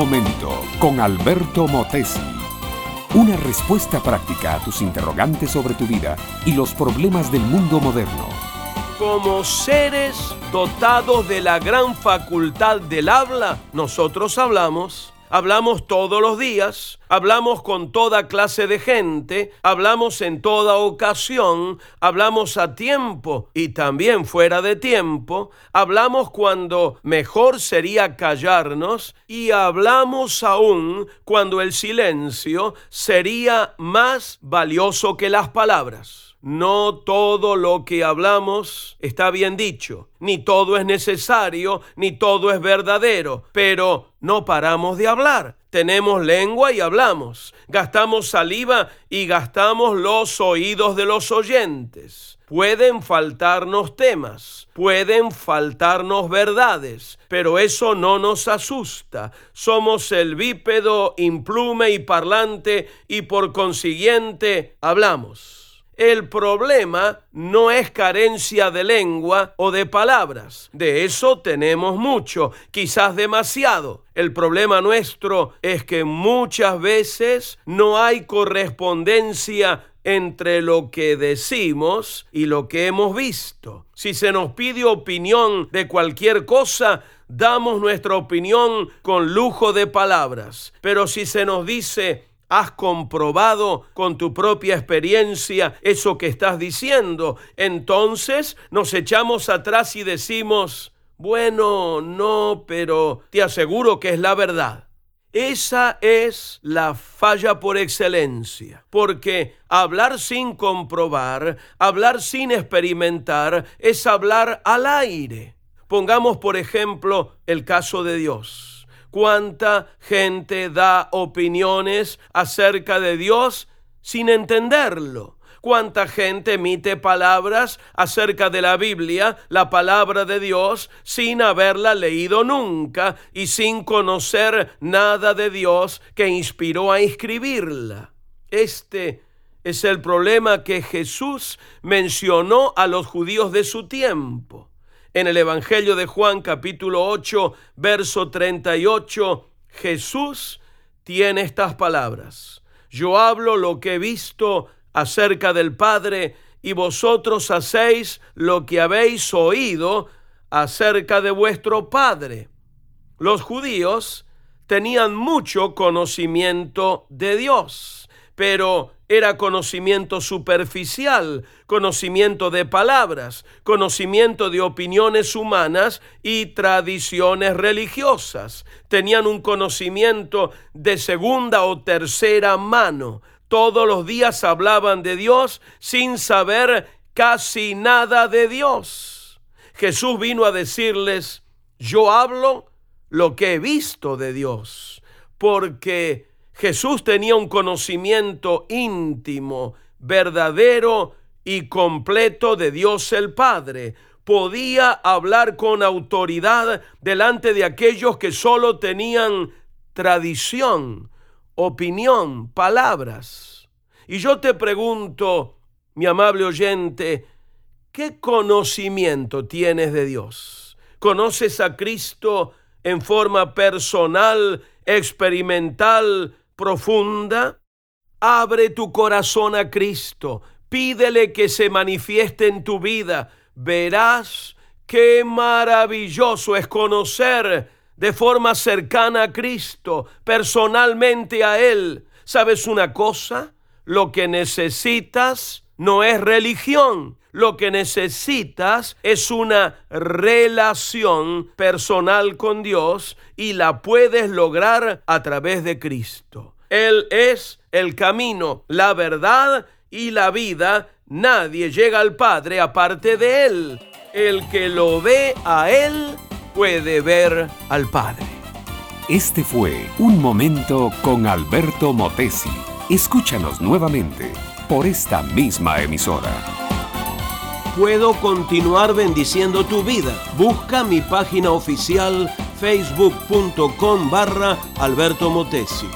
momento con Alberto Motesi. Una respuesta práctica a tus interrogantes sobre tu vida y los problemas del mundo moderno. Como seres dotados de la gran facultad del habla, nosotros hablamos hablamos todos los días, hablamos con toda clase de gente, hablamos en toda ocasión, hablamos a tiempo y también fuera de tiempo, hablamos cuando mejor sería callarnos y hablamos aún cuando el silencio sería más valioso que las palabras. No todo lo que hablamos está bien dicho, ni todo es necesario, ni todo es verdadero, pero no paramos de hablar. Tenemos lengua y hablamos, gastamos saliva y gastamos los oídos de los oyentes. Pueden faltarnos temas, pueden faltarnos verdades, pero eso no nos asusta. Somos el bípedo implume y parlante y por consiguiente hablamos. El problema no es carencia de lengua o de palabras. De eso tenemos mucho, quizás demasiado. El problema nuestro es que muchas veces no hay correspondencia entre lo que decimos y lo que hemos visto. Si se nos pide opinión de cualquier cosa, damos nuestra opinión con lujo de palabras. Pero si se nos dice has comprobado con tu propia experiencia eso que estás diciendo, entonces nos echamos atrás y decimos, bueno, no, pero te aseguro que es la verdad. Esa es la falla por excelencia, porque hablar sin comprobar, hablar sin experimentar, es hablar al aire. Pongamos, por ejemplo, el caso de Dios cuánta gente da opiniones acerca de Dios sin entenderlo. Cuánta gente emite palabras acerca de la Biblia, la palabra de Dios, sin haberla leído nunca y sin conocer nada de Dios que inspiró a escribirla. Este es el problema que Jesús mencionó a los judíos de su tiempo en el Evangelio de Juan capítulo 8, verso 38, Jesús tiene estas palabras. Yo hablo lo que he visto acerca del Padre y vosotros hacéis lo que habéis oído acerca de vuestro Padre. Los judíos tenían mucho conocimiento de Dios, pero era conocimiento superficial, conocimiento de palabras, conocimiento de opiniones humanas y tradiciones religiosas. Tenían un conocimiento de segunda o tercera mano. Todos los días hablaban de Dios sin saber casi nada de Dios. Jesús vino a decirles, yo hablo lo que he visto de Dios, porque Jesús tenía un conocimiento íntimo, verdadero y completo de Dios el Padre. Podía hablar con autoridad delante de aquellos que solo tenían tradición, opinión, palabras. Y yo te pregunto, mi amable oyente, ¿qué conocimiento tienes de Dios? ¿Conoces a Cristo en forma personal, experimental, profunda, abre tu corazón a Cristo, pídele que se manifieste en tu vida, verás qué maravilloso es conocer de forma cercana a Cristo, personalmente a Él. ¿Sabes una cosa? Lo que necesitas no es religión, lo que necesitas es una relación personal con Dios y la puedes lograr a través de Cristo. Él es el camino, la verdad y la vida. Nadie llega al Padre aparte de Él. El que lo ve a Él puede ver al Padre. Este fue Un Momento con Alberto Motesi. Escúchanos nuevamente por esta misma emisora puedo continuar bendiciendo tu vida. Busca mi página oficial facebook.com barra Alberto Motesi.